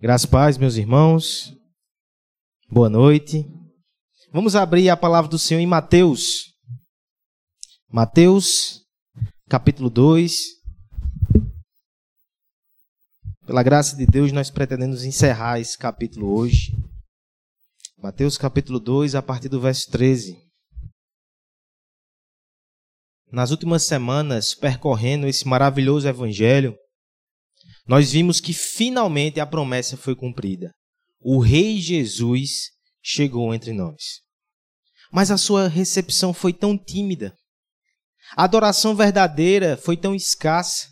Graças paz, meus irmãos. Boa noite. Vamos abrir a palavra do Senhor em Mateus. Mateus, capítulo 2. Pela graça de Deus, nós pretendemos encerrar esse capítulo hoje. Mateus, capítulo 2, a partir do verso 13. Nas últimas semanas, percorrendo esse maravilhoso evangelho, nós vimos que finalmente a promessa foi cumprida. O Rei Jesus chegou entre nós. Mas a sua recepção foi tão tímida. A adoração verdadeira foi tão escassa.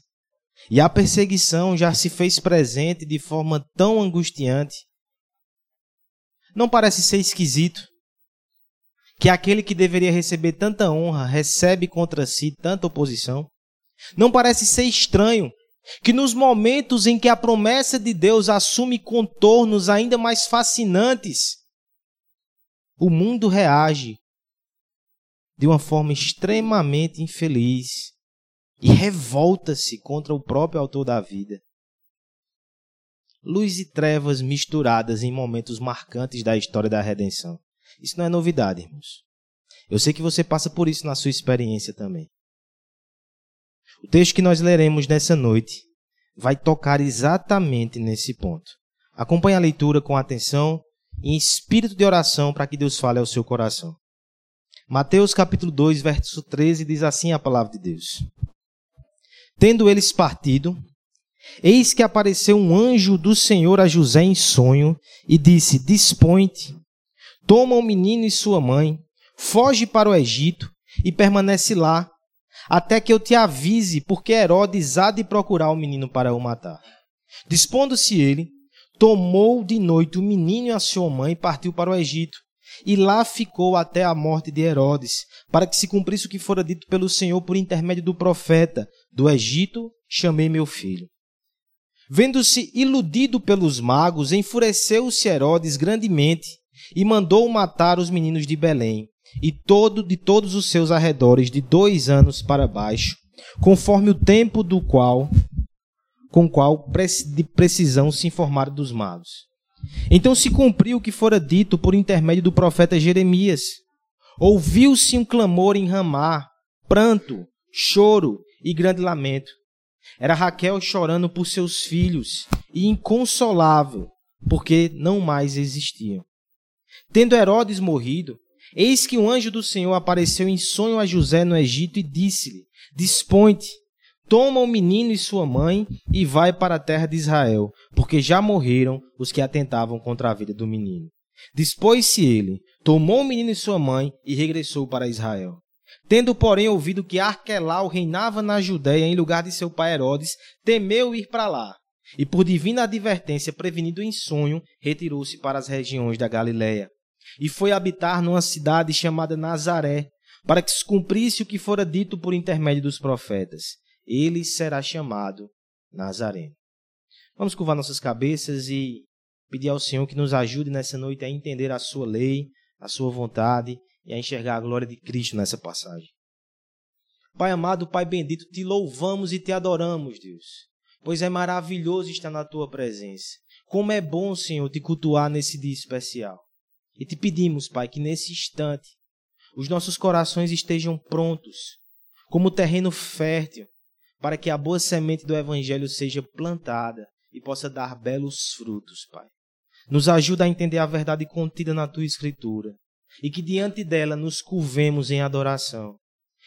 E a perseguição já se fez presente de forma tão angustiante. Não parece ser esquisito que aquele que deveria receber tanta honra recebe contra si tanta oposição? Não parece ser estranho que nos momentos em que a promessa de Deus assume contornos ainda mais fascinantes, o mundo reage de uma forma extremamente infeliz e revolta-se contra o próprio autor da vida. Luz e trevas misturadas em momentos marcantes da história da redenção. Isso não é novidade, irmãos. Eu sei que você passa por isso na sua experiência também. O texto que nós leremos nessa noite vai tocar exatamente nesse ponto. Acompanhe a leitura com atenção e espírito de oração para que Deus fale ao seu coração. Mateus capítulo 2, verso 13 diz assim a palavra de Deus: Tendo eles partido, eis que apareceu um anjo do Senhor a José em sonho e disse: Dispõe-te, toma o menino e sua mãe, foge para o Egito e permanece lá até que eu te avise, porque Herodes há de procurar o menino para o matar. Dispondo-se ele, tomou de noite o menino e a sua mãe e partiu para o Egito. E lá ficou até a morte de Herodes, para que se cumprisse o que fora dito pelo Senhor por intermédio do profeta: Do Egito chamei meu filho. Vendo-se iludido pelos magos, enfureceu-se Herodes grandemente e mandou matar os meninos de Belém e todo de todos os seus arredores de dois anos para baixo, conforme o tempo do qual com qual de precisão se informaram dos magos. Então se cumpriu o que fora dito por intermédio do profeta Jeremias. Ouviu-se um clamor em Ramá, pranto, choro e grande lamento. Era Raquel chorando por seus filhos e inconsolável, porque não mais existiam. Tendo Herodes morrido, Eis que um anjo do Senhor apareceu em sonho a José no Egito e disse-lhe: Dispõe-te, toma o menino e sua mãe e vai para a terra de Israel, porque já morreram os que atentavam contra a vida do menino. Dispôs-se ele, tomou o menino e sua mãe e regressou para Israel. Tendo, porém, ouvido que Arquelau reinava na Judéia em lugar de seu pai Herodes, temeu ir para lá. E por divina advertência, prevenido em sonho, retirou-se para as regiões da Galiléia e foi habitar numa cidade chamada Nazaré, para que se cumprisse o que fora dito por intermédio dos profetas. Ele será chamado Nazareno. Vamos curvar nossas cabeças e pedir ao Senhor que nos ajude nessa noite a entender a sua lei, a sua vontade e a enxergar a glória de Cristo nessa passagem. Pai amado, Pai bendito, te louvamos e te adoramos, Deus, pois é maravilhoso estar na tua presença. Como é bom, Senhor, te cultuar nesse dia especial. E te pedimos, Pai, que nesse instante os nossos corações estejam prontos, como terreno fértil, para que a boa semente do Evangelho seja plantada e possa dar belos frutos, Pai. Nos ajuda a entender a verdade contida na tua Escritura e que diante dela nos curvemos em adoração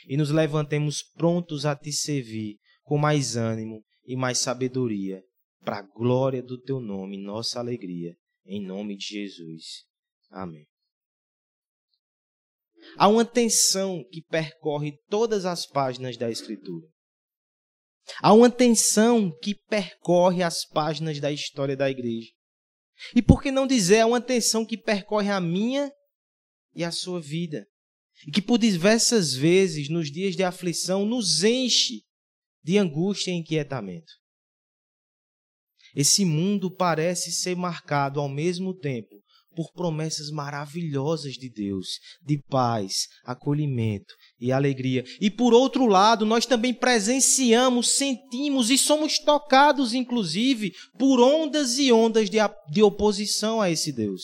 e nos levantemos prontos a te servir com mais ânimo e mais sabedoria, para a glória do teu nome, nossa alegria, em nome de Jesus. Amém. Há uma tensão que percorre todas as páginas da Escritura. Há uma tensão que percorre as páginas da história da igreja. E por que não dizer, há uma tensão que percorre a minha e a sua vida. E que por diversas vezes, nos dias de aflição, nos enche de angústia e inquietamento. Esse mundo parece ser marcado ao mesmo tempo por promessas maravilhosas de Deus, de paz, acolhimento e alegria. E por outro lado, nós também presenciamos, sentimos e somos tocados, inclusive, por ondas e ondas de, de oposição a esse Deus.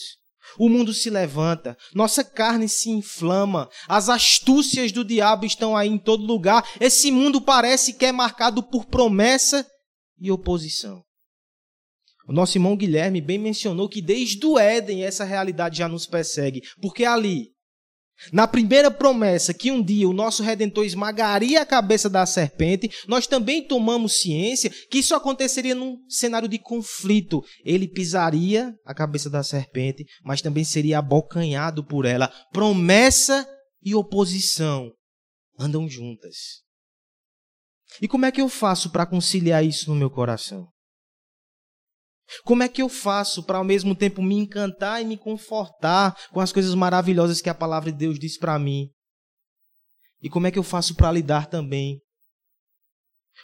O mundo se levanta, nossa carne se inflama, as astúcias do diabo estão aí em todo lugar. Esse mundo parece que é marcado por promessa e oposição. O nosso irmão Guilherme bem mencionou que desde o Éden essa realidade já nos persegue, porque ali, na primeira promessa que um dia o nosso redentor esmagaria a cabeça da serpente, nós também tomamos ciência que isso aconteceria num cenário de conflito. Ele pisaria a cabeça da serpente, mas também seria abocanhado por ela. Promessa e oposição andam juntas. E como é que eu faço para conciliar isso no meu coração? Como é que eu faço para ao mesmo tempo me encantar e me confortar com as coisas maravilhosas que a palavra de Deus diz para mim? E como é que eu faço para lidar também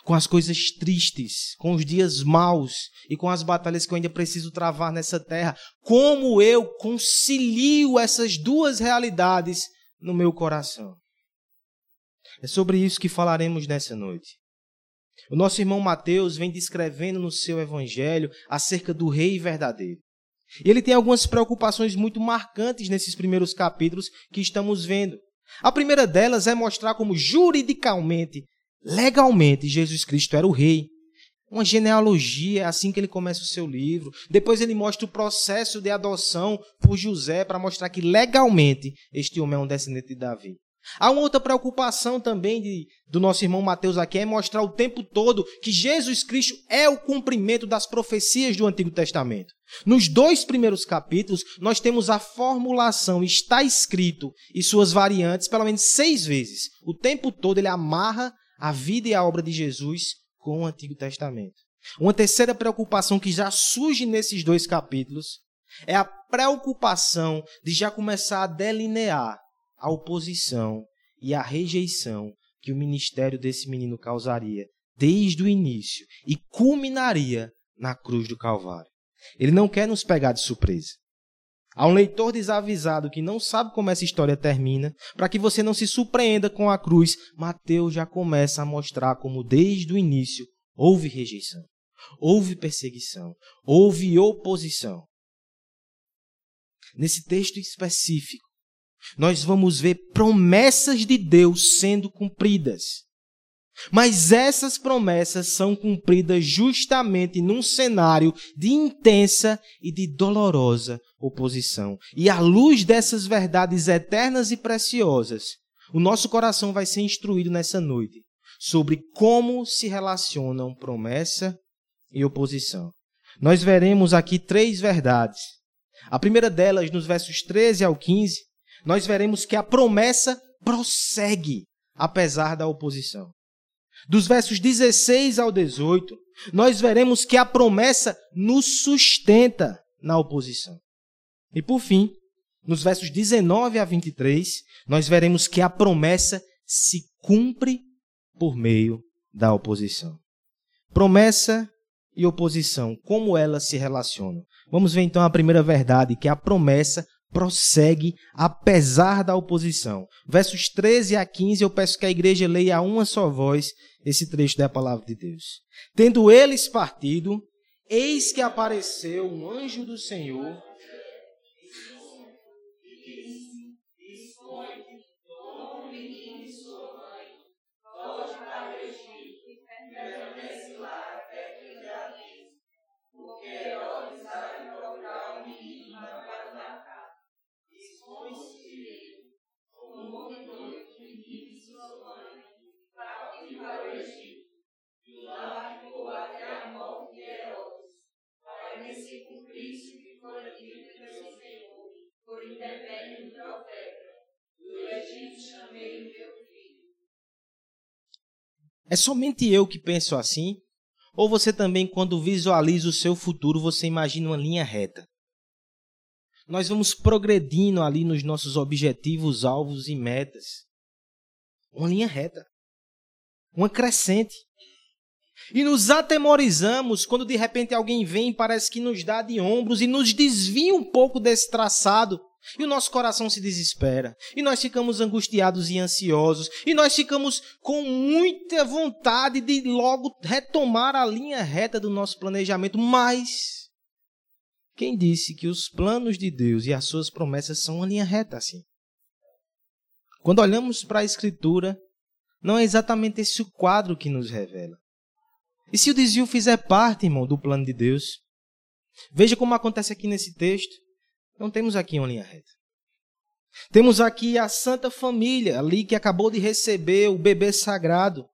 com as coisas tristes, com os dias maus e com as batalhas que eu ainda preciso travar nessa terra? Como eu concilio essas duas realidades no meu coração? É sobre isso que falaremos nessa noite. O nosso irmão Mateus vem descrevendo no seu evangelho acerca do rei verdadeiro. E ele tem algumas preocupações muito marcantes nesses primeiros capítulos que estamos vendo. A primeira delas é mostrar como juridicamente, legalmente, Jesus Cristo era o rei. Uma genealogia, é assim que ele começa o seu livro. Depois ele mostra o processo de adoção por José para mostrar que legalmente este homem é um descendente de Davi. Há uma outra preocupação também de, do nosso irmão Mateus aqui, é mostrar o tempo todo que Jesus Cristo é o cumprimento das profecias do Antigo Testamento. Nos dois primeiros capítulos, nós temos a formulação está escrito e suas variantes pelo menos seis vezes. O tempo todo ele amarra a vida e a obra de Jesus com o Antigo Testamento. Uma terceira preocupação que já surge nesses dois capítulos é a preocupação de já começar a delinear a oposição e a rejeição que o ministério desse menino causaria desde o início e culminaria na cruz do Calvário. Ele não quer nos pegar de surpresa. Há um leitor desavisado que não sabe como essa história termina, para que você não se surpreenda com a cruz, Mateus já começa a mostrar como desde o início houve rejeição, houve perseguição, houve oposição. Nesse texto específico, nós vamos ver promessas de Deus sendo cumpridas. Mas essas promessas são cumpridas justamente num cenário de intensa e de dolorosa oposição. E à luz dessas verdades eternas e preciosas, o nosso coração vai ser instruído nessa noite sobre como se relacionam promessa e oposição. Nós veremos aqui três verdades. A primeira delas, nos versos 13 ao 15, nós veremos que a promessa prossegue apesar da oposição. Dos versos 16 ao 18, nós veremos que a promessa nos sustenta na oposição. E por fim, nos versos 19 a 23, nós veremos que a promessa se cumpre por meio da oposição. Promessa e oposição, como elas se relacionam? Vamos ver então a primeira verdade, que a promessa prossegue apesar da oposição. Versos 13 a 15, eu peço que a igreja leia a uma só voz esse trecho da palavra de Deus. Tendo eles partido, eis que apareceu um anjo do Senhor É somente eu que penso assim? Ou você também, quando visualiza o seu futuro, você imagina uma linha reta? Nós vamos progredindo ali nos nossos objetivos, alvos e metas. Uma linha reta. Uma crescente. E nos atemorizamos quando de repente alguém vem e parece que nos dá de ombros e nos desvia um pouco desse traçado. E o nosso coração se desespera. E nós ficamos angustiados e ansiosos. E nós ficamos com muita vontade de logo retomar a linha reta do nosso planejamento. Mas quem disse que os planos de Deus e as suas promessas são uma linha reta assim? Quando olhamos para a Escritura, não é exatamente esse o quadro que nos revela. E se o desvio fizer parte, irmão, do plano de Deus? Veja como acontece aqui nesse texto. Não temos aqui uma linha reta. Temos aqui a Santa Família, ali que acabou de receber o bebê sagrado.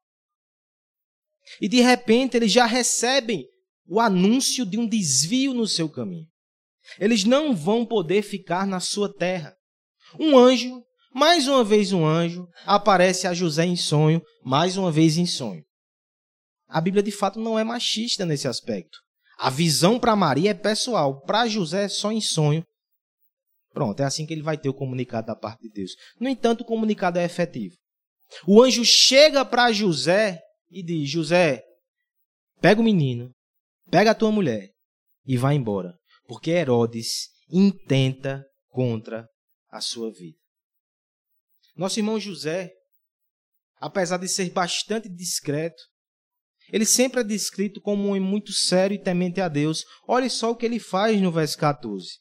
E de repente eles já recebem o anúncio de um desvio no seu caminho. Eles não vão poder ficar na sua terra. Um anjo, mais uma vez um anjo, aparece a José em sonho, mais uma vez em sonho. A Bíblia de fato não é machista nesse aspecto. A visão para Maria é pessoal, para José é só em sonho. Pronto, é assim que ele vai ter o comunicado da parte de Deus. No entanto, o comunicado é efetivo. O anjo chega para José e diz: José, pega o menino, pega a tua mulher e vai embora, porque Herodes intenta contra a sua vida. Nosso irmão José, apesar de ser bastante discreto, ele sempre é descrito como um homem muito sério e temente a Deus. Olhe só o que ele faz no verso 14.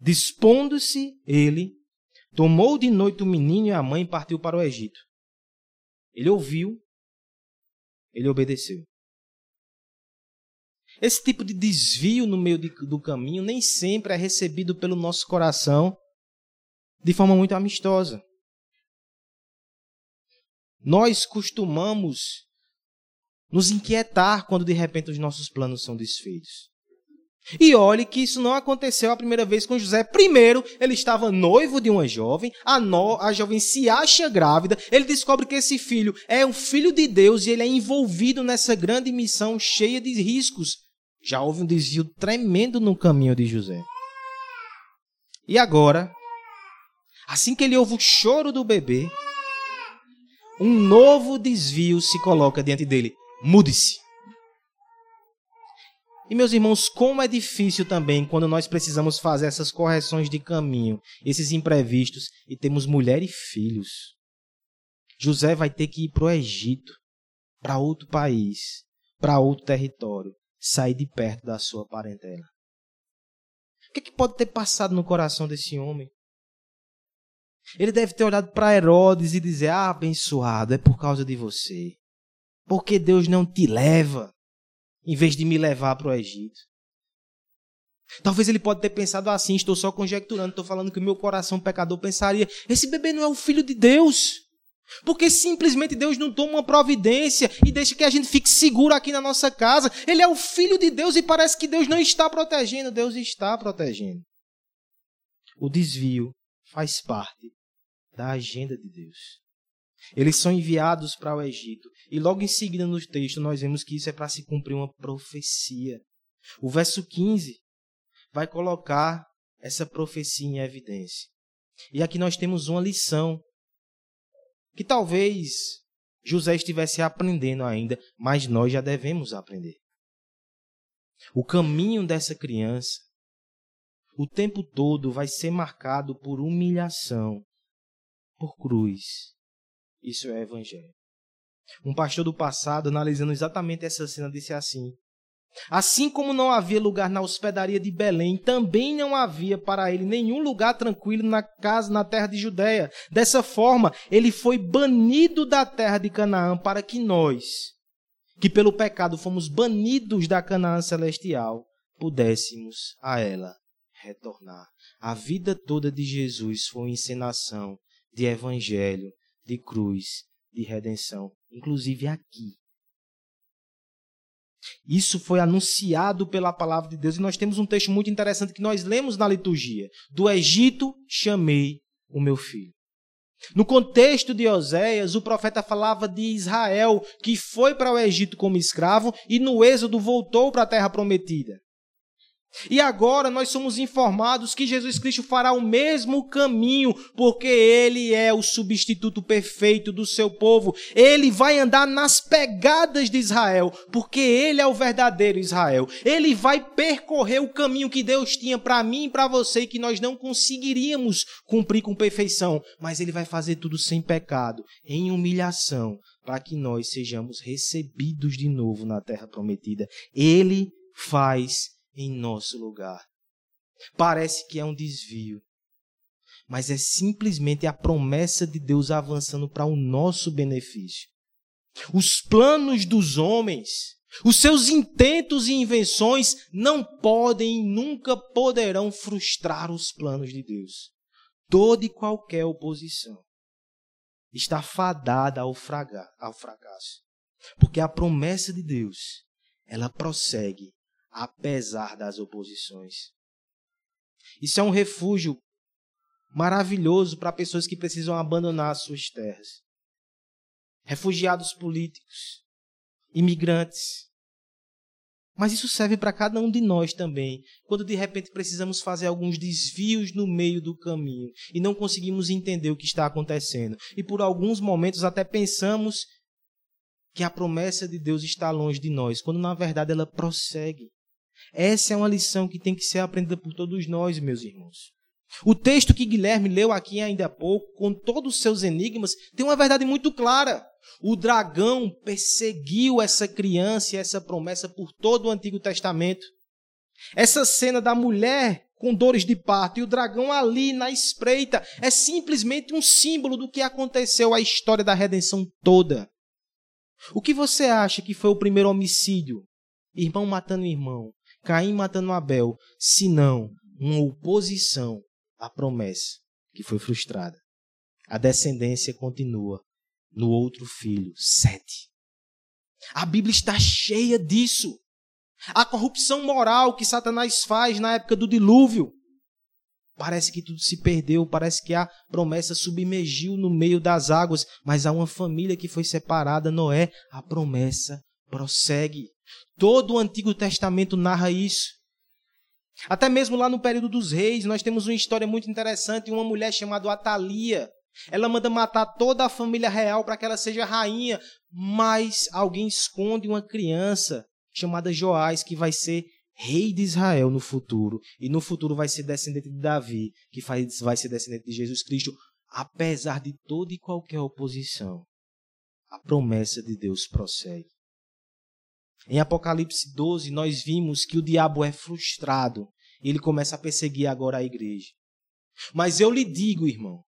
Dispondo-se ele, tomou de noite o menino e a mãe e partiu para o Egito. Ele ouviu, ele obedeceu. Esse tipo de desvio no meio de, do caminho nem sempre é recebido pelo nosso coração de forma muito amistosa. Nós costumamos nos inquietar quando de repente os nossos planos são desfeitos. E olhe que isso não aconteceu a primeira vez com José. Primeiro, ele estava noivo de uma jovem, a, no, a jovem se acha grávida, ele descobre que esse filho é um filho de Deus e ele é envolvido nessa grande missão cheia de riscos. Já houve um desvio tremendo no caminho de José. E agora, assim que ele ouve o choro do bebê, um novo desvio se coloca diante dele. Mude-se. E meus irmãos, como é difícil também quando nós precisamos fazer essas correções de caminho, esses imprevistos, e temos mulher e filhos. José vai ter que ir para o Egito, para outro país, para outro território, sair de perto da sua parentela. O que, é que pode ter passado no coração desse homem? Ele deve ter olhado para Herodes e dizer: Ah, abençoado, é por causa de você. Porque Deus não te leva em vez de me levar para o Egito? Talvez ele pode ter pensado assim, estou só conjecturando, estou falando que o meu coração pecador pensaria: esse bebê não é o filho de Deus. Porque simplesmente Deus não toma uma providência e deixa que a gente fique seguro aqui na nossa casa. Ele é o filho de Deus e parece que Deus não está protegendo. Deus está protegendo. O desvio faz parte da agenda de Deus. Eles são enviados para o Egito. E logo em seguida no texto nós vemos que isso é para se cumprir uma profecia. O verso 15 vai colocar essa profecia em evidência. E aqui nós temos uma lição que talvez José estivesse aprendendo ainda, mas nós já devemos aprender. O caminho dessa criança, o tempo todo, vai ser marcado por humilhação, por cruz isso é evangelho. Um pastor do passado, analisando exatamente essa cena, disse assim: Assim como não havia lugar na hospedaria de Belém, também não havia para ele nenhum lugar tranquilo na casa na terra de Judéia. Dessa forma, ele foi banido da terra de Canaã para que nós, que pelo pecado fomos banidos da Canaã celestial, pudéssemos a ela retornar. A vida toda de Jesus foi encenação de evangelho de cruz, de redenção, inclusive aqui. Isso foi anunciado pela palavra de Deus e nós temos um texto muito interessante que nós lemos na liturgia. Do Egito chamei o meu filho. No contexto de Oséias, o profeta falava de Israel, que foi para o Egito como escravo e no Êxodo voltou para a terra prometida. E agora nós somos informados que Jesus Cristo fará o mesmo caminho, porque ele é o substituto perfeito do seu povo. Ele vai andar nas pegadas de Israel, porque ele é o verdadeiro Israel. Ele vai percorrer o caminho que Deus tinha para mim e para você e que nós não conseguiríamos cumprir com perfeição, mas ele vai fazer tudo sem pecado, em humilhação, para que nós sejamos recebidos de novo na terra prometida. Ele faz em nosso lugar. Parece que é um desvio, mas é simplesmente a promessa de Deus avançando para o nosso benefício. Os planos dos homens, os seus intentos e invenções não podem e nunca poderão frustrar os planos de Deus. Toda e qualquer oposição está fadada ao, ao fracasso. Porque a promessa de Deus, ela prossegue apesar das oposições. Isso é um refúgio maravilhoso para pessoas que precisam abandonar suas terras. Refugiados políticos, imigrantes. Mas isso serve para cada um de nós também, quando de repente precisamos fazer alguns desvios no meio do caminho e não conseguimos entender o que está acontecendo. E por alguns momentos até pensamos que a promessa de Deus está longe de nós, quando na verdade ela prossegue. Essa é uma lição que tem que ser aprendida por todos nós, meus irmãos. O texto que Guilherme leu aqui ainda há pouco, com todos os seus enigmas, tem uma verdade muito clara. O dragão perseguiu essa criança e essa promessa por todo o Antigo Testamento. Essa cena da mulher com dores de parto e o dragão ali na espreita é simplesmente um símbolo do que aconteceu a história da redenção toda. O que você acha que foi o primeiro homicídio? Irmão matando irmão, Caim matando Abel, senão uma oposição à promessa que foi frustrada. A descendência continua no outro filho, Sete. A Bíblia está cheia disso. A corrupção moral que Satanás faz na época do dilúvio. Parece que tudo se perdeu, parece que a promessa submergiu no meio das águas, mas há uma família que foi separada, Noé, a promessa prossegue. Todo o Antigo Testamento narra isso. Até mesmo lá no período dos reis, nós temos uma história muito interessante, uma mulher chamada Atalia. Ela manda matar toda a família real para que ela seja rainha, mas alguém esconde uma criança chamada Joás que vai ser rei de Israel no futuro, e no futuro vai ser descendente de Davi, que vai ser descendente de Jesus Cristo, apesar de toda e qualquer oposição. A promessa de Deus prossegue. Em Apocalipse 12, nós vimos que o diabo é frustrado ele começa a perseguir agora a igreja. Mas eu lhe digo, irmão,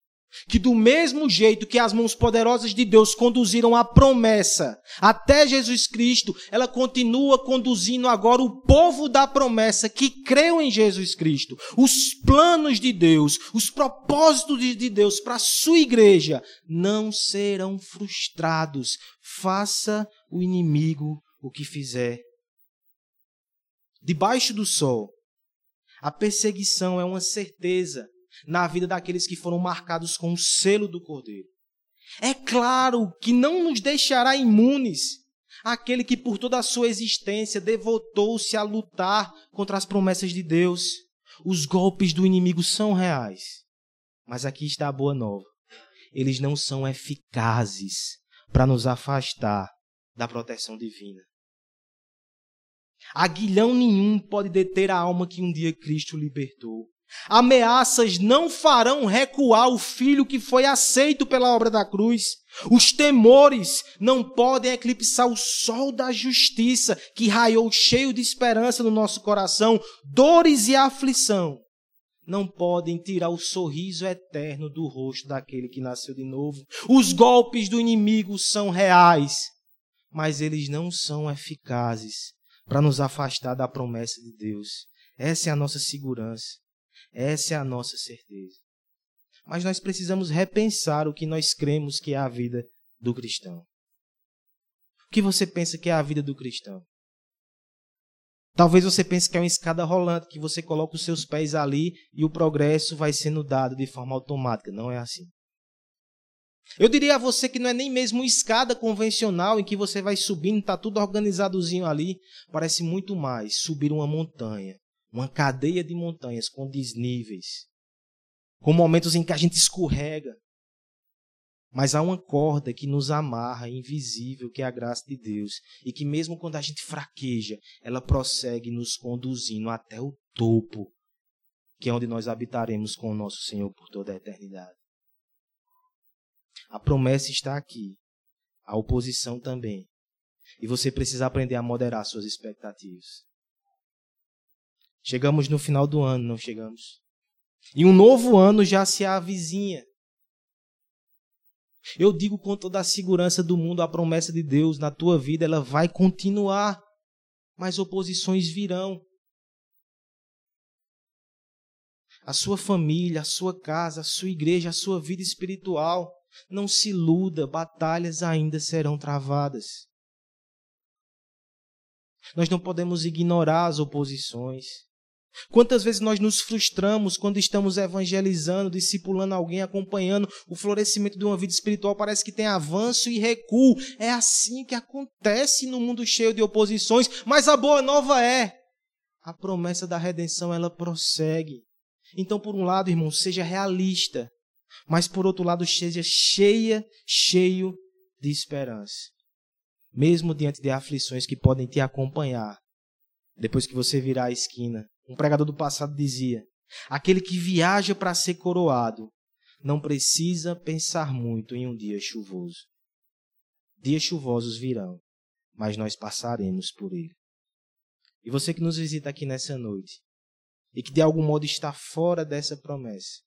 que do mesmo jeito que as mãos poderosas de Deus conduziram a promessa até Jesus Cristo, ela continua conduzindo agora o povo da promessa que creu em Jesus Cristo. Os planos de Deus, os propósitos de Deus para a sua igreja não serão frustrados. Faça o inimigo o que fizer. Debaixo do sol, a perseguição é uma certeza na vida daqueles que foram marcados com o selo do Cordeiro. É claro que não nos deixará imunes aquele que por toda a sua existência devotou-se a lutar contra as promessas de Deus. Os golpes do inimigo são reais. Mas aqui está a boa nova. Eles não são eficazes para nos afastar da proteção divina. Aguilhão nenhum pode deter a alma que um dia Cristo libertou. Ameaças não farão recuar o filho que foi aceito pela obra da cruz. Os temores não podem eclipsar o sol da justiça que raiou cheio de esperança no nosso coração. Dores e aflição não podem tirar o sorriso eterno do rosto daquele que nasceu de novo. Os golpes do inimigo são reais, mas eles não são eficazes para nos afastar da promessa de Deus. Essa é a nossa segurança. Essa é a nossa certeza. Mas nós precisamos repensar o que nós cremos que é a vida do cristão. O que você pensa que é a vida do cristão? Talvez você pense que é uma escada rolante, que você coloca os seus pés ali e o progresso vai sendo dado de forma automática. Não é assim. Eu diria a você que não é nem mesmo uma escada convencional em que você vai subindo, está tudo organizadozinho ali. Parece muito mais subir uma montanha, uma cadeia de montanhas com desníveis, com momentos em que a gente escorrega. Mas há uma corda que nos amarra, invisível, que é a graça de Deus. E que, mesmo quando a gente fraqueja, ela prossegue nos conduzindo até o topo, que é onde nós habitaremos com o nosso Senhor por toda a eternidade. A promessa está aqui, a oposição também. E você precisa aprender a moderar suas expectativas. Chegamos no final do ano, não chegamos? E um novo ano já se avizinha. Eu digo com toda a segurança do mundo, a promessa de Deus na tua vida, ela vai continuar. Mas oposições virão. A sua família, a sua casa, a sua igreja, a sua vida espiritual. Não se iluda, batalhas ainda serão travadas. Nós não podemos ignorar as oposições. Quantas vezes nós nos frustramos quando estamos evangelizando, discipulando alguém, acompanhando o florescimento de uma vida espiritual, parece que tem avanço e recuo. É assim que acontece no mundo cheio de oposições, mas a boa nova é a promessa da redenção, ela prossegue. Então, por um lado, irmão, seja realista, mas por outro lado, seja cheia, cheio de esperança. Mesmo diante de aflições que podem te acompanhar, depois que você virar a esquina um pregador do passado dizia: aquele que viaja para ser coroado não precisa pensar muito em um dia chuvoso. Dias chuvosos virão, mas nós passaremos por ele. E você que nos visita aqui nessa noite e que de algum modo está fora dessa promessa,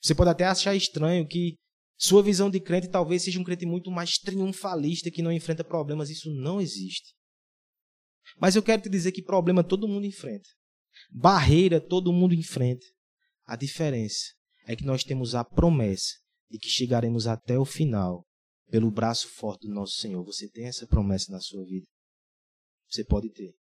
você pode até achar estranho que sua visão de crente talvez seja um crente muito mais triunfalista que não enfrenta problemas. Isso não existe. Mas eu quero te dizer que problema todo mundo enfrenta. Barreira todo mundo enfrenta. A diferença é que nós temos a promessa de que chegaremos até o final pelo braço forte do nosso Senhor. Você tem essa promessa na sua vida? Você pode ter.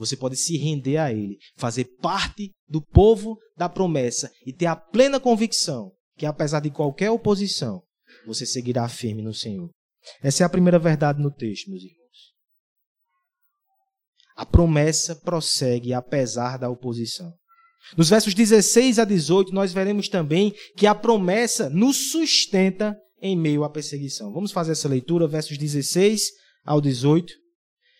Você pode se render a Ele, fazer parte do povo da promessa e ter a plena convicção que, apesar de qualquer oposição, você seguirá firme no Senhor. Essa é a primeira verdade no texto, meus irmãos. A promessa prossegue apesar da oposição. Nos versos 16 a 18, nós veremos também que a promessa nos sustenta em meio à perseguição. Vamos fazer essa leitura, versos 16 ao 18.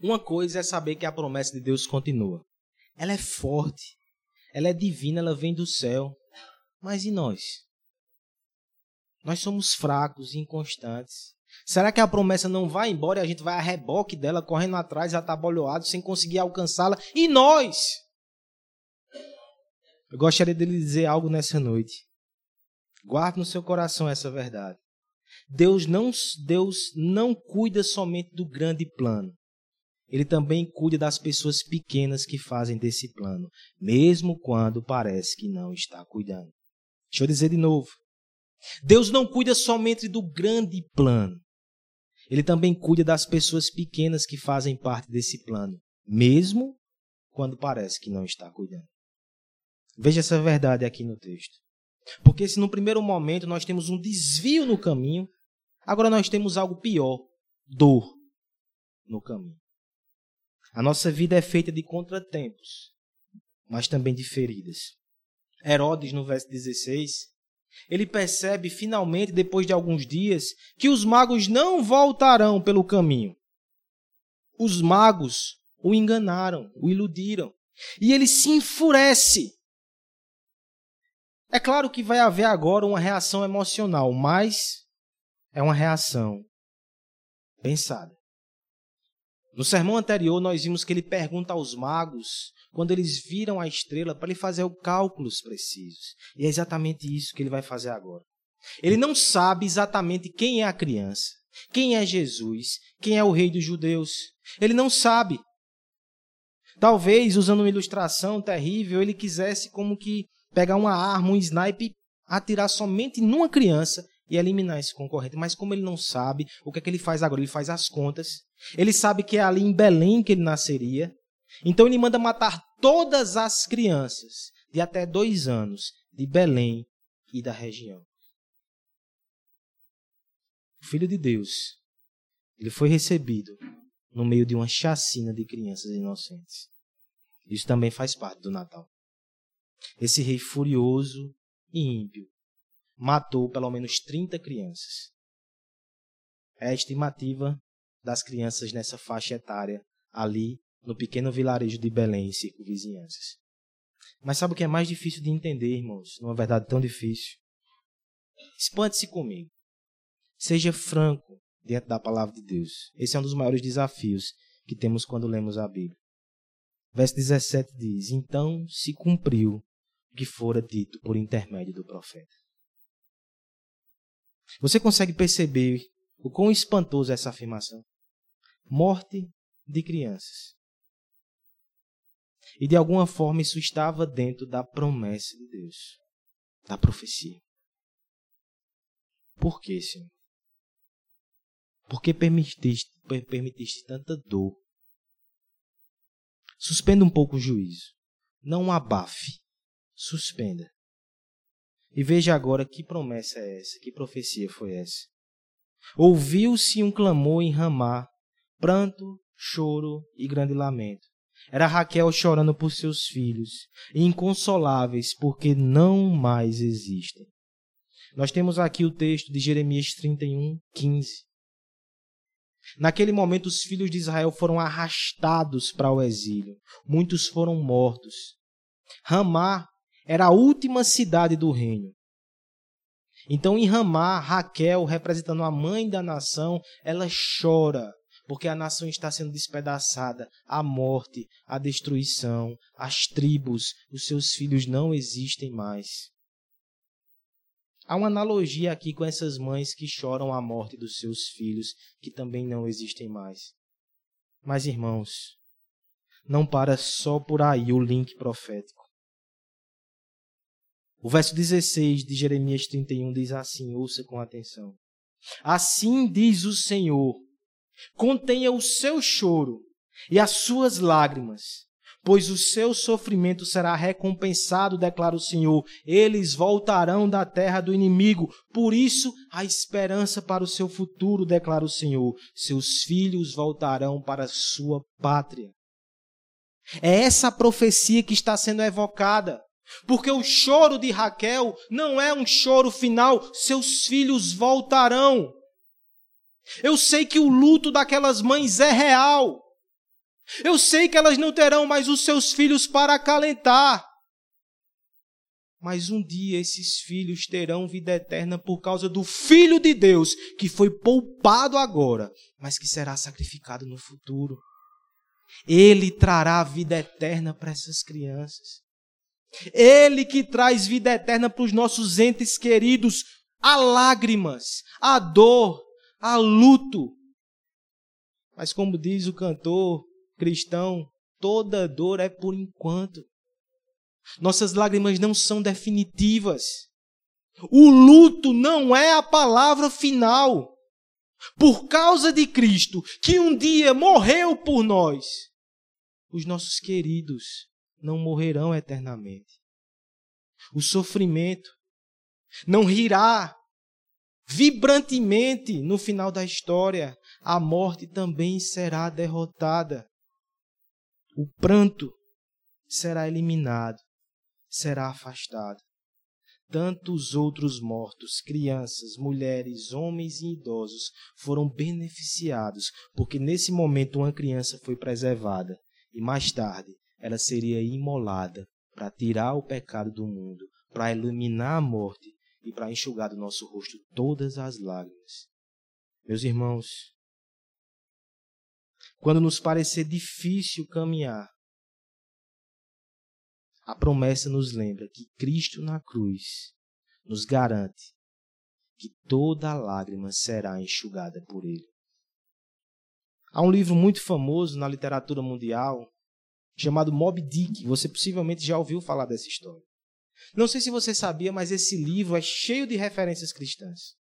Uma coisa é saber que a promessa de Deus continua. Ela é forte, ela é divina, ela vem do céu. Mas e nós? Nós somos fracos e inconstantes. Será que a promessa não vai embora e a gente vai a reboque dela, correndo atrás, atabalhoado, sem conseguir alcançá-la? E nós? Eu gostaria de lhe dizer algo nessa noite. Guarde no seu coração essa verdade. Deus não, Deus não cuida somente do grande plano. Ele também cuida das pessoas pequenas que fazem desse plano, mesmo quando parece que não está cuidando. Deixa eu dizer de novo. Deus não cuida somente do grande plano. Ele também cuida das pessoas pequenas que fazem parte desse plano, mesmo quando parece que não está cuidando. Veja essa verdade aqui no texto. Porque se no primeiro momento nós temos um desvio no caminho, agora nós temos algo pior: dor no caminho. A nossa vida é feita de contratempos, mas também de feridas. Herodes, no verso 16, ele percebe finalmente, depois de alguns dias, que os magos não voltarão pelo caminho. Os magos o enganaram, o iludiram. E ele se enfurece. É claro que vai haver agora uma reação emocional, mas é uma reação pensada. No sermão anterior, nós vimos que ele pergunta aos magos, quando eles viram a estrela, para ele fazer os cálculos precisos. E é exatamente isso que ele vai fazer agora. Ele não sabe exatamente quem é a criança, quem é Jesus, quem é o rei dos judeus. Ele não sabe. Talvez, usando uma ilustração terrível, ele quisesse como que pegar uma arma, um sniper, atirar somente numa criança e eliminar esse concorrente. Mas como ele não sabe, o que é que ele faz agora? Ele faz as contas. Ele sabe que é ali em Belém que ele nasceria. Então ele manda matar todas as crianças de até dois anos de Belém e da região. O Filho de Deus, ele foi recebido no meio de uma chacina de crianças inocentes. Isso também faz parte do Natal. Esse rei furioso e ímpio matou pelo menos 30 crianças. É a estimativa das crianças nessa faixa etária ali no pequeno vilarejo de Belém e circunvizinhanças. Mas sabe o que é mais difícil de entender, irmãos? Numa verdade tão difícil. Espante-se comigo. Seja franco diante da palavra de Deus. Esse é um dos maiores desafios que temos quando lemos a Bíblia. Verso 17 diz: Então se cumpriu o que fora dito por intermédio do profeta. Você consegue perceber o quão espantoso é essa afirmação? Morte de crianças. E de alguma forma isso estava dentro da promessa de Deus, da profecia. Por que, Senhor? Por que permitiste, permitiste tanta dor? Suspenda um pouco o juízo. Não abafe. Suspenda. E veja agora que promessa é essa, que profecia foi essa. Ouviu-se um clamor em Ramá, pranto, choro e grande lamento. Era Raquel chorando por seus filhos, inconsoláveis porque não mais existem. Nós temos aqui o texto de Jeremias 31, 15. Naquele momento, os filhos de Israel foram arrastados para o exílio. Muitos foram mortos. Ramá era a última cidade do reino. Então, em Ramá, Raquel, representando a mãe da nação, ela chora porque a nação está sendo despedaçada, a morte, a destruição, as tribos, os seus filhos não existem mais. Há uma analogia aqui com essas mães que choram a morte dos seus filhos, que também não existem mais. Mas, irmãos, não para só por aí o link profético. O verso 16 de Jeremias 31 diz assim: ouça com atenção. Assim diz o Senhor Contenha o seu choro e as suas lágrimas, pois o seu sofrimento será recompensado, declara o Senhor. Eles voltarão da terra do inimigo, por isso há esperança para o seu futuro, declara o Senhor. Seus filhos voltarão para a sua pátria. É essa profecia que está sendo evocada. Porque o choro de Raquel não é um choro final, seus filhos voltarão. Eu sei que o luto daquelas mães é real. Eu sei que elas não terão mais os seus filhos para acalentar. Mas um dia esses filhos terão vida eterna por causa do Filho de Deus, que foi poupado agora, mas que será sacrificado no futuro. Ele trará vida eterna para essas crianças. Ele que traz vida eterna para os nossos entes queridos. Há lágrimas, há dor, há luto. Mas como diz o cantor cristão, toda dor é por enquanto. Nossas lágrimas não são definitivas. O luto não é a palavra final. Por causa de Cristo, que um dia morreu por nós, os nossos queridos não morrerão eternamente. O sofrimento não rirá vibrantemente no final da história, a morte também será derrotada. O pranto será eliminado, será afastado. Tantos outros mortos, crianças, mulheres, homens e idosos, foram beneficiados, porque nesse momento uma criança foi preservada e mais tarde ela seria imolada para tirar o pecado do mundo, para eliminar a morte e para enxugar do nosso rosto todas as lágrimas. Meus irmãos, quando nos parecer difícil caminhar, a promessa nos lembra que Cristo na cruz nos garante que toda lágrima será enxugada por ele. Há um livro muito famoso na literatura mundial chamado Moby Dick. Você possivelmente já ouviu falar dessa história. Não sei se você sabia, mas esse livro é cheio de referências cristãs.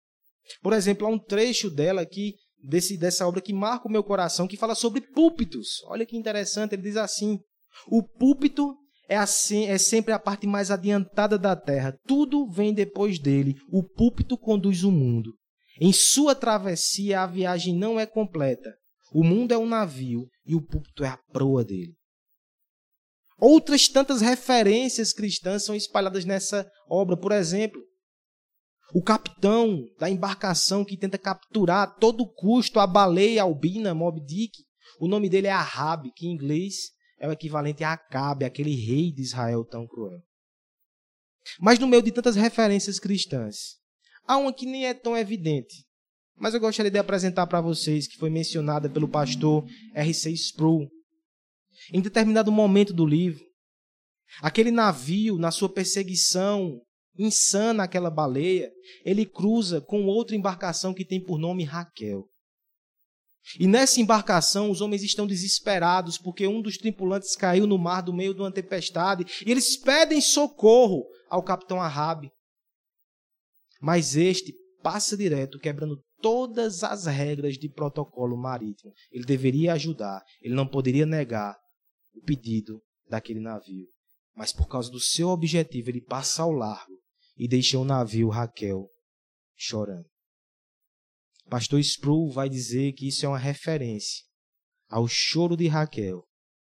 Por exemplo, há um trecho dela aqui, desse, dessa obra que marca o meu coração, que fala sobre púlpitos. Olha que interessante, ele diz assim: o púlpito é, assim, é sempre a parte mais adiantada da terra. Tudo vem depois dele. O púlpito conduz o mundo. Em sua travessia, a viagem não é completa. O mundo é um navio e o púlpito é a proa dele. Outras tantas referências cristãs são espalhadas nessa obra. Por exemplo, o capitão da embarcação que tenta capturar a todo custo a baleia albina Moby Dick, o nome dele é Ahab, que em inglês é o equivalente a Acabe, aquele rei de Israel tão cruel. Mas no meio de tantas referências cristãs, há uma que nem é tão evidente, mas eu gostaria de apresentar para vocês, que foi mencionada pelo pastor R.C. Sproul. Em determinado momento do livro, aquele navio, na sua perseguição insana àquela baleia, ele cruza com outra embarcação que tem por nome Raquel. E nessa embarcação, os homens estão desesperados porque um dos tripulantes caiu no mar do meio de uma tempestade e eles pedem socorro ao capitão Ahab. Mas este passa direto, quebrando todas as regras de protocolo marítimo. Ele deveria ajudar, ele não poderia negar o pedido daquele navio. Mas por causa do seu objetivo, ele passa ao largo e deixa o navio Raquel chorando. Pastor Sproul vai dizer que isso é uma referência ao choro de Raquel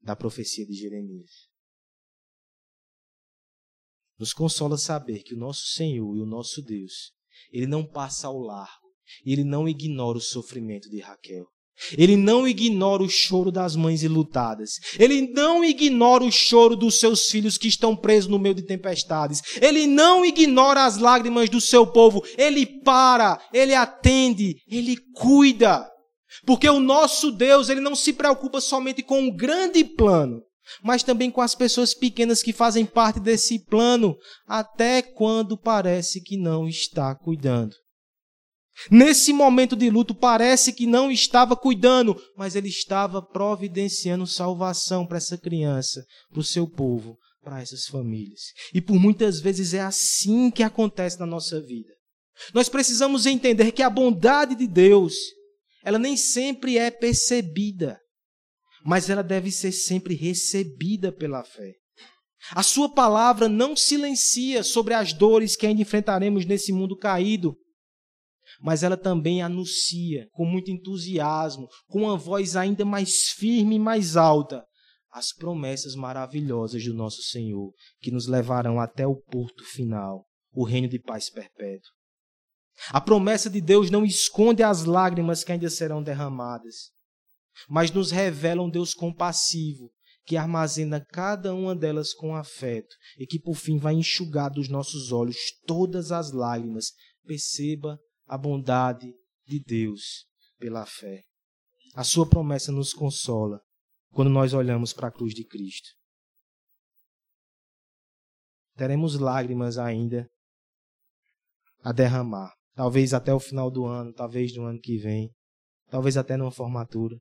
da profecia de Jeremias. Nos consola saber que o nosso Senhor e o nosso Deus, ele não passa ao largo, ele não ignora o sofrimento de Raquel. Ele não ignora o choro das mães ilutadas. Ele não ignora o choro dos seus filhos que estão presos no meio de tempestades. Ele não ignora as lágrimas do seu povo. Ele para, ele atende, ele cuida. Porque o nosso Deus, ele não se preocupa somente com um grande plano, mas também com as pessoas pequenas que fazem parte desse plano, até quando parece que não está cuidando. Nesse momento de luto, parece que não estava cuidando, mas ele estava providenciando salvação para essa criança, para o seu povo, para essas famílias. E por muitas vezes é assim que acontece na nossa vida. Nós precisamos entender que a bondade de Deus, ela nem sempre é percebida, mas ela deve ser sempre recebida pela fé. A sua palavra não silencia sobre as dores que ainda enfrentaremos nesse mundo caído, mas ela também anuncia com muito entusiasmo, com uma voz ainda mais firme e mais alta, as promessas maravilhosas do nosso Senhor, que nos levarão até o porto final, o reino de paz perpétua. A promessa de Deus não esconde as lágrimas que ainda serão derramadas, mas nos revela um Deus compassivo, que armazena cada uma delas com afeto e que por fim vai enxugar dos nossos olhos todas as lágrimas. Perceba a bondade de Deus pela fé. A sua promessa nos consola quando nós olhamos para a cruz de Cristo. Teremos lágrimas ainda a derramar, talvez até o final do ano, talvez no ano que vem, talvez até numa formatura.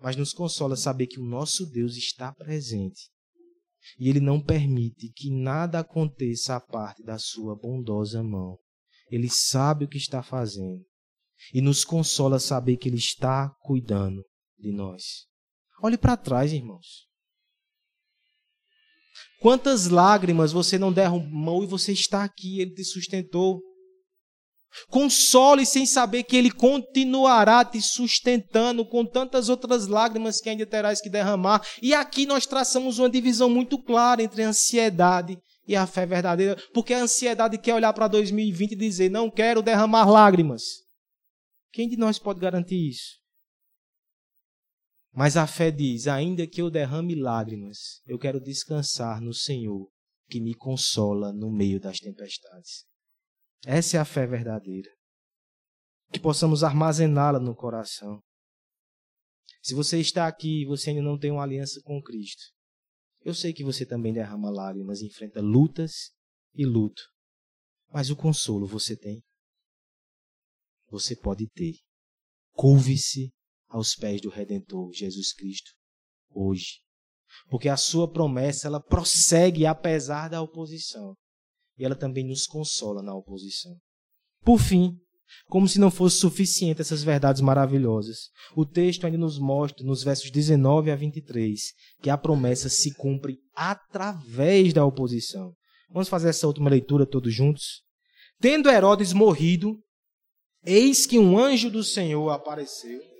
Mas nos consola saber que o nosso Deus está presente e Ele não permite que nada aconteça à parte da Sua bondosa mão. Ele sabe o que está fazendo. E nos consola saber que Ele está cuidando de nós. Olhe para trás, irmãos. Quantas lágrimas você não derramou e você está aqui, Ele te sustentou. Console sem saber que Ele continuará te sustentando com tantas outras lágrimas que ainda terás que derramar. E aqui nós traçamos uma divisão muito clara entre ansiedade e a fé verdadeira, porque a ansiedade quer olhar para 2020 e dizer: não quero derramar lágrimas. Quem de nós pode garantir isso? Mas a fé diz: ainda que eu derrame lágrimas, eu quero descansar no Senhor, que me consola no meio das tempestades. Essa é a fé verdadeira. Que possamos armazená-la no coração. Se você está aqui e você ainda não tem uma aliança com Cristo, eu sei que você também derrama lágrimas, enfrenta lutas e luto. Mas o consolo você tem? Você pode ter. Curve-se aos pés do Redentor, Jesus Cristo, hoje. Porque a sua promessa, ela prossegue apesar da oposição. E ela também nos consola na oposição. Por fim, como se não fosse suficiente essas verdades maravilhosas, o texto ainda nos mostra, nos versos 19 a 23, que a promessa se cumpre através da oposição. Vamos fazer essa última leitura todos juntos? Tendo Herodes morrido, eis que um anjo do Senhor apareceu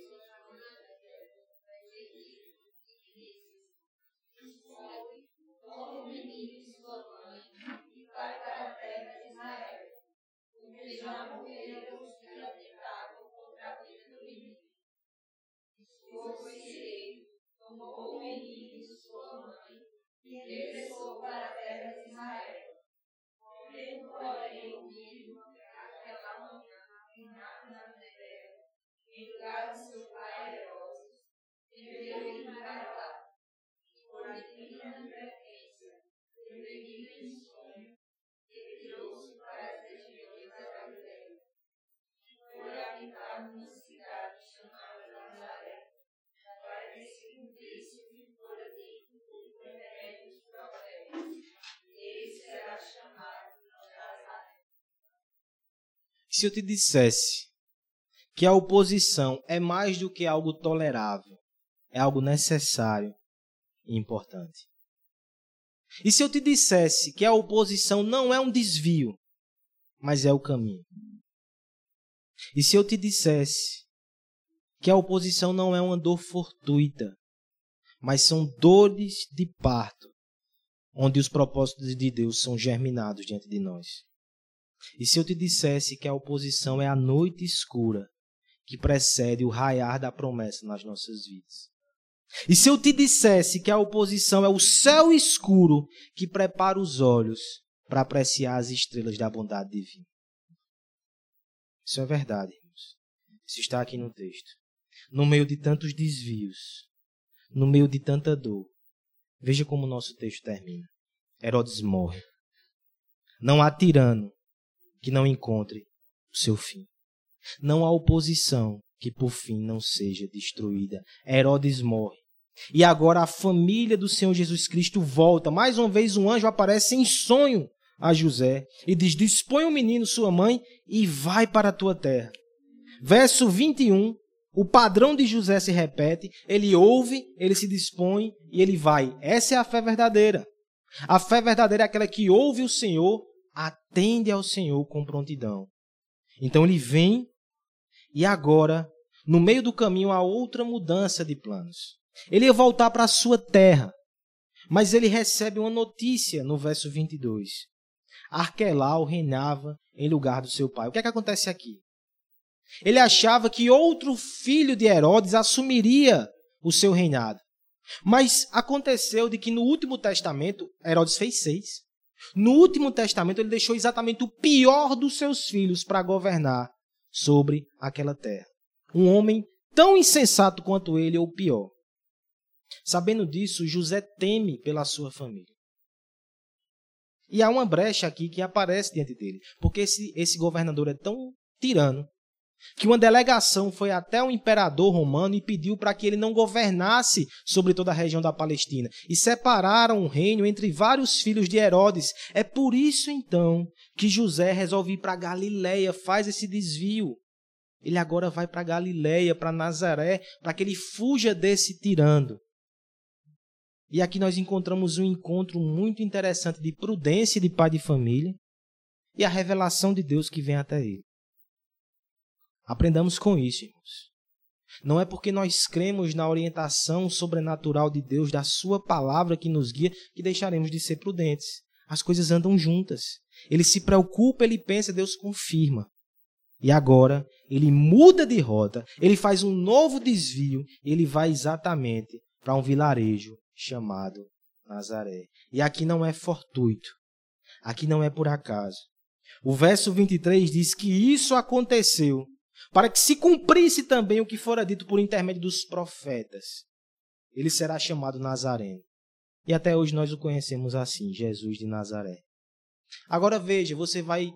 Se eu te dissesse que a oposição é mais do que algo tolerável, é algo necessário e importante. E se eu te dissesse que a oposição não é um desvio, mas é o caminho? E se eu te dissesse que a oposição não é uma dor fortuita, mas são dores de parto, onde os propósitos de Deus são germinados diante de nós? E se eu te dissesse que a oposição é a noite escura que precede o raiar da promessa nas nossas vidas? E se eu te dissesse que a oposição é o céu escuro que prepara os olhos para apreciar as estrelas da bondade divina? Isso é verdade, irmãos. Isso está aqui no texto. No meio de tantos desvios, no meio de tanta dor, veja como o nosso texto termina. Herodes morre. Não há tirano que não encontre o seu fim. Não há oposição que por fim não seja destruída. Herodes morre. E agora a família do Senhor Jesus Cristo volta. Mais uma vez um anjo aparece em sonho a José e diz: Dispõe o menino, sua mãe, e vai para a tua terra. Verso 21, o padrão de José se repete, ele ouve, ele se dispõe e ele vai. Essa é a fé verdadeira. A fé verdadeira é aquela que ouve o Senhor atende ao Senhor com prontidão. Então ele vem e agora, no meio do caminho, há outra mudança de planos. Ele ia voltar para a sua terra, mas ele recebe uma notícia no verso 22. Arquelau reinava em lugar do seu pai. O que é que acontece aqui? Ele achava que outro filho de Herodes assumiria o seu reinado. Mas aconteceu de que no último testamento, Herodes fez seis. No Último Testamento, ele deixou exatamente o pior dos seus filhos para governar sobre aquela terra. Um homem tão insensato quanto ele, ou pior. Sabendo disso, José teme pela sua família. E há uma brecha aqui que aparece diante dele, porque esse, esse governador é tão tirano que uma delegação foi até o imperador romano e pediu para que ele não governasse sobre toda a região da Palestina. E separaram o reino entre vários filhos de Herodes. É por isso, então, que José resolve ir para Galiléia, faz esse desvio. Ele agora vai para Galiléia, para Nazaré, para que ele fuja desse tirano. E aqui nós encontramos um encontro muito interessante de prudência de pai de família e a revelação de Deus que vem até ele. Aprendamos com isso, irmãos. Não é porque nós cremos na orientação sobrenatural de Deus, da Sua palavra que nos guia, que deixaremos de ser prudentes. As coisas andam juntas. Ele se preocupa, ele pensa, Deus confirma. E agora, ele muda de rota, ele faz um novo desvio, ele vai exatamente para um vilarejo chamado Nazaré. E aqui não é fortuito, aqui não é por acaso. O verso 23 diz que isso aconteceu para que se cumprisse também o que fora dito por intermédio dos profetas. Ele será chamado Nazareno. E até hoje nós o conhecemos assim, Jesus de Nazaré. Agora veja, você vai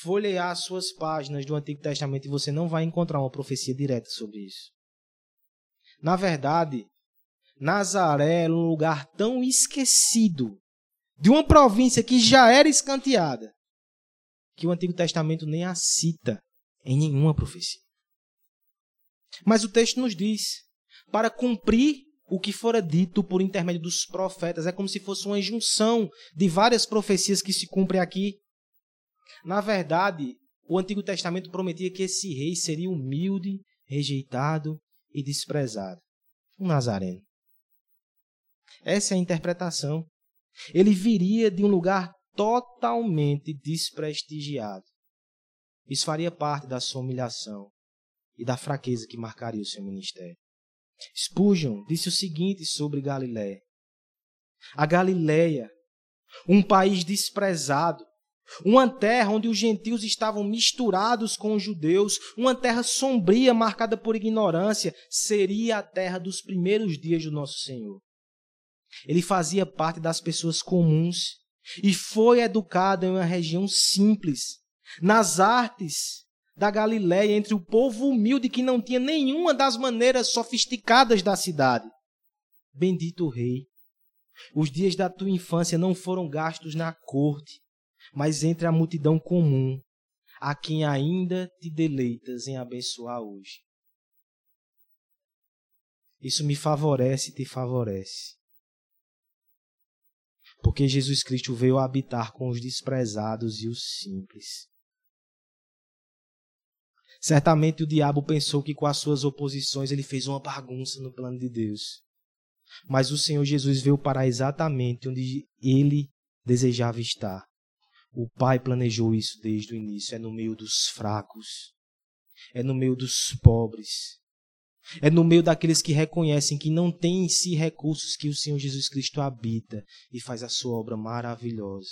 folhear as suas páginas do Antigo Testamento e você não vai encontrar uma profecia direta sobre isso. Na verdade, Nazaré era um lugar tão esquecido de uma província que já era escanteada que o Antigo Testamento nem a cita em nenhuma profecia. Mas o texto nos diz: para cumprir o que fora dito por intermédio dos profetas, é como se fosse uma junção de várias profecias que se cumprem aqui. Na verdade, o Antigo Testamento prometia que esse rei seria humilde, rejeitado e desprezado. Um nazareno. Essa é a interpretação. Ele viria de um lugar totalmente desprestigiado. Isso faria parte da sua humilhação e da fraqueza que marcaria o seu ministério. Spurgeon disse o seguinte sobre Galiléia: A Galiléia, um país desprezado, uma terra onde os gentios estavam misturados com os judeus, uma terra sombria marcada por ignorância, seria a terra dos primeiros dias do nosso Senhor. Ele fazia parte das pessoas comuns e foi educado em uma região simples, nas artes da Galiléia, entre o povo humilde que não tinha nenhuma das maneiras sofisticadas da cidade. Bendito Rei, os dias da tua infância não foram gastos na corte, mas entre a multidão comum, a quem ainda te deleitas em abençoar hoje. Isso me favorece e te favorece. Porque Jesus Cristo veio habitar com os desprezados e os simples. Certamente o diabo pensou que com as suas oposições ele fez uma bagunça no plano de Deus. Mas o Senhor Jesus veio parar exatamente onde ele desejava estar. O Pai planejou isso desde o início. É no meio dos fracos, é no meio dos pobres, é no meio daqueles que reconhecem que não têm em si recursos que o Senhor Jesus Cristo habita e faz a sua obra maravilhosa.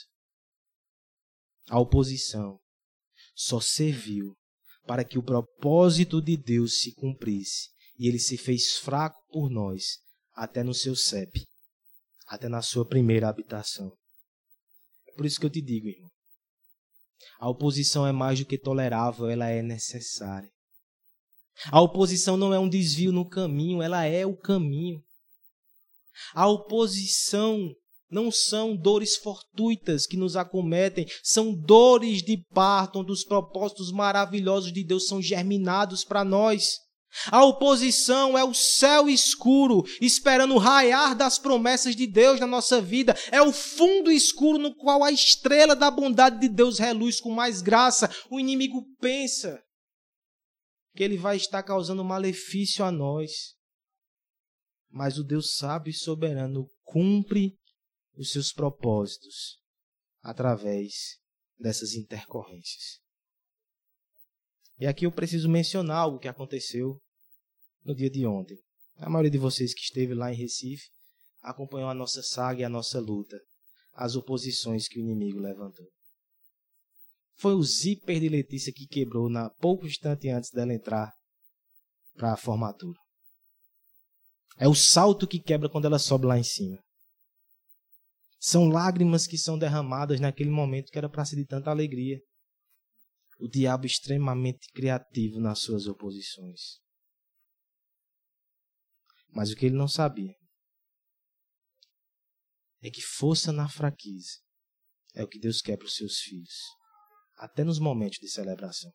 A oposição só serviu para que o propósito de Deus se cumprisse. E ele se fez fraco por nós, até no seu CEP, até na sua primeira habitação. É por isso que eu te digo, irmão. A oposição é mais do que tolerável, ela é necessária. A oposição não é um desvio no caminho, ela é o caminho. A oposição não são dores fortuitas que nos acometem, são dores de parto, onde os propósitos maravilhosos de Deus são germinados para nós. A oposição é o céu escuro, esperando o raiar das promessas de Deus na nossa vida. É o fundo escuro no qual a estrela da bondade de Deus reluz com mais graça. O inimigo pensa que ele vai estar causando malefício a nós. Mas o Deus sábio e soberano cumpre os seus propósitos através dessas intercorrências. E aqui eu preciso mencionar algo que aconteceu no dia de ontem. A maioria de vocês que esteve lá em Recife acompanhou a nossa saga e a nossa luta, as oposições que o inimigo levantou. Foi o zíper de Letícia que quebrou na pouco instante antes dela entrar para a formatura. É o salto que quebra quando ela sobe lá em cima. São lágrimas que são derramadas naquele momento que era para ser de tanta alegria. O diabo extremamente criativo nas suas oposições. Mas o que ele não sabia é que força na fraqueza é o que Deus quer para os seus filhos, até nos momentos de celebração.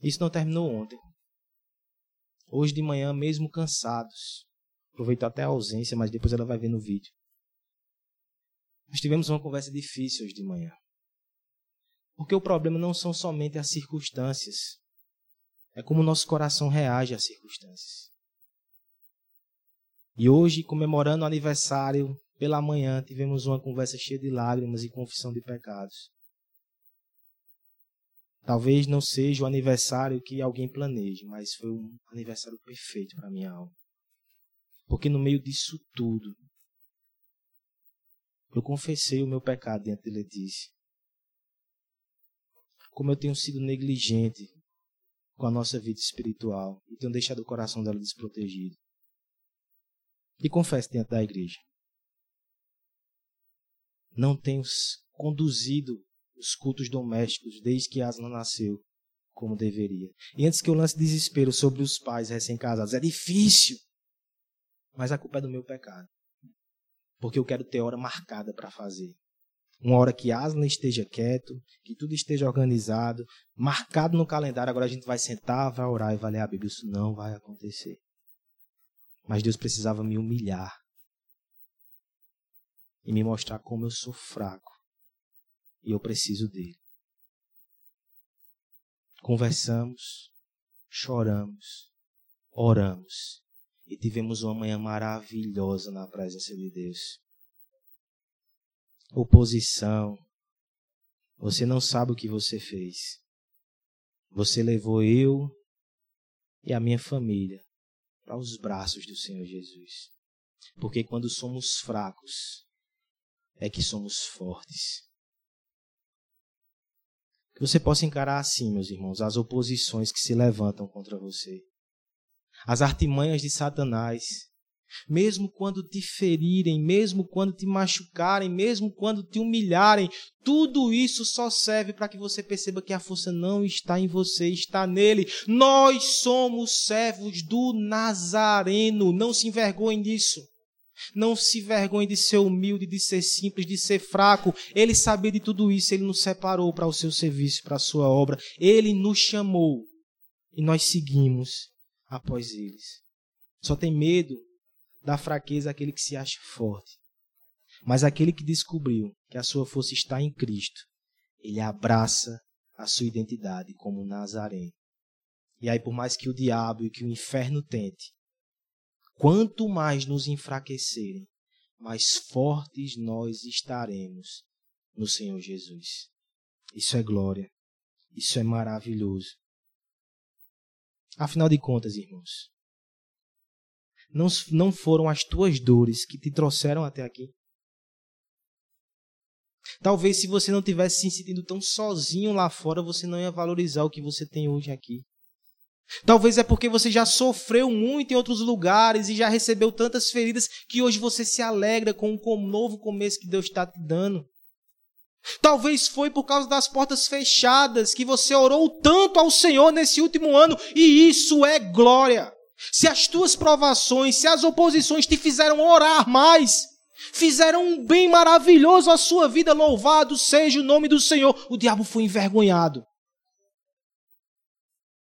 Isso não terminou ontem. Hoje de manhã, mesmo cansados, aproveitou até a ausência, mas depois ela vai ver no vídeo. Nós tivemos uma conversa difícil hoje de manhã. Porque o problema não são somente as circunstâncias, é como o nosso coração reage às circunstâncias. E hoje, comemorando o aniversário, pela manhã, tivemos uma conversa cheia de lágrimas e confissão de pecados. Talvez não seja o aniversário que alguém planeje, mas foi um aniversário perfeito para minha alma. Porque no meio disso tudo, eu confessei o meu pecado diante de Letícia. Como eu tenho sido negligente com a nossa vida espiritual e tenho deixado o coração dela desprotegido. E confesso diante da igreja. Não tenho conduzido os cultos domésticos desde que Aslan nasceu, como deveria. E antes que eu lance desespero sobre os pais recém-casados, é difícil. Mas a culpa é do meu pecado. Porque eu quero ter hora marcada para fazer. Uma hora que Aslan esteja quieto, que tudo esteja organizado, marcado no calendário. Agora a gente vai sentar, vai orar e vai ler a Bíblia. Isso não vai acontecer. Mas Deus precisava me humilhar e me mostrar como eu sou fraco e eu preciso dele. Conversamos, choramos, oramos e tivemos uma manhã maravilhosa na presença de Deus. Oposição. Você não sabe o que você fez. Você levou eu e a minha família para os braços do Senhor Jesus. Porque quando somos fracos, é que somos fortes. Que você possa encarar assim, meus irmãos, as oposições que se levantam contra você, as artimanhas de Satanás, mesmo quando te ferirem, mesmo quando te machucarem, mesmo quando te humilharem, tudo isso só serve para que você perceba que a força não está em você, está nele. Nós somos servos do Nazareno, não se envergonhem disso. Não se vergonhe de ser humilde, de ser simples, de ser fraco. Ele sabia de tudo isso, ele nos separou para o seu serviço, para a sua obra. Ele nos chamou e nós seguimos após eles. Só tem medo da fraqueza aquele que se acha forte. Mas aquele que descobriu que a sua força está em Cristo, ele abraça a sua identidade como Nazareno. E aí, por mais que o diabo e que o inferno tente, quanto mais nos enfraquecerem, mais fortes nós estaremos no Senhor Jesus. Isso é glória. Isso é maravilhoso. Afinal de contas, irmãos, não, não foram as tuas dores que te trouxeram até aqui. Talvez se você não tivesse se sentindo tão sozinho lá fora, você não ia valorizar o que você tem hoje aqui. Talvez é porque você já sofreu muito em outros lugares e já recebeu tantas feridas que hoje você se alegra com um novo começo que Deus está te dando. Talvez foi por causa das portas fechadas que você orou tanto ao Senhor nesse último ano, e isso é glória. Se as tuas provações, se as oposições te fizeram orar mais, fizeram um bem maravilhoso à sua vida, louvado seja o nome do Senhor, o diabo foi envergonhado.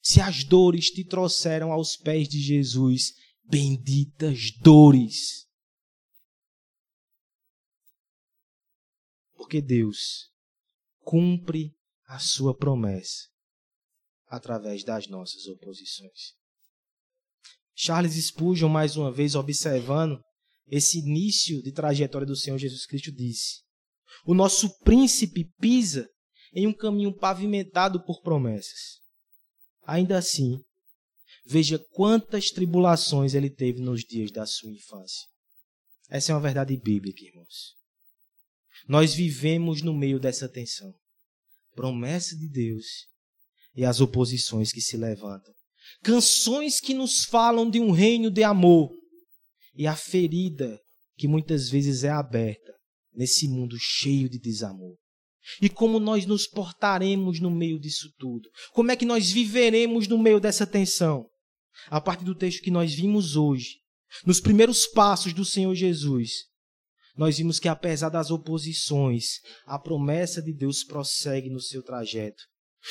Se as dores te trouxeram aos pés de Jesus, benditas dores. Porque Deus cumpre a sua promessa através das nossas oposições. Charles Spurgeon, mais uma vez, observando esse início de trajetória do Senhor Jesus Cristo, disse: O nosso príncipe pisa em um caminho pavimentado por promessas. Ainda assim, veja quantas tribulações ele teve nos dias da sua infância. Essa é uma verdade bíblica, irmãos. Nós vivemos no meio dessa tensão. Promessa de Deus e as oposições que se levantam. Canções que nos falam de um reino de amor e a ferida que muitas vezes é aberta nesse mundo cheio de desamor. E como nós nos portaremos no meio disso tudo? Como é que nós viveremos no meio dessa tensão? A partir do texto que nós vimos hoje, nos primeiros passos do Senhor Jesus, nós vimos que apesar das oposições, a promessa de Deus prossegue no seu trajeto.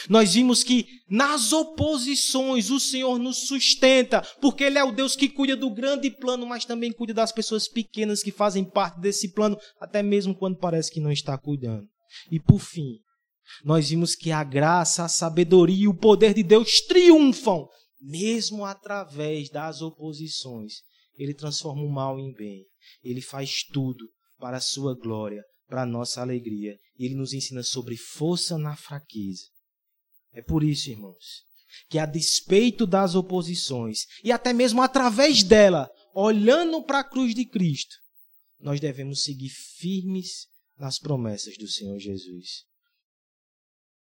Nós vimos que nas oposições o Senhor nos sustenta, porque Ele é o Deus que cuida do grande plano, mas também cuida das pessoas pequenas que fazem parte desse plano, até mesmo quando parece que não está cuidando. E por fim, nós vimos que a graça, a sabedoria e o poder de Deus triunfam, mesmo através das oposições. Ele transforma o mal em bem. Ele faz tudo para a sua glória, para a nossa alegria. E ele nos ensina sobre força na fraqueza. É por isso, irmãos, que a despeito das oposições e até mesmo através dela, olhando para a cruz de Cristo, nós devemos seguir firmes nas promessas do Senhor Jesus.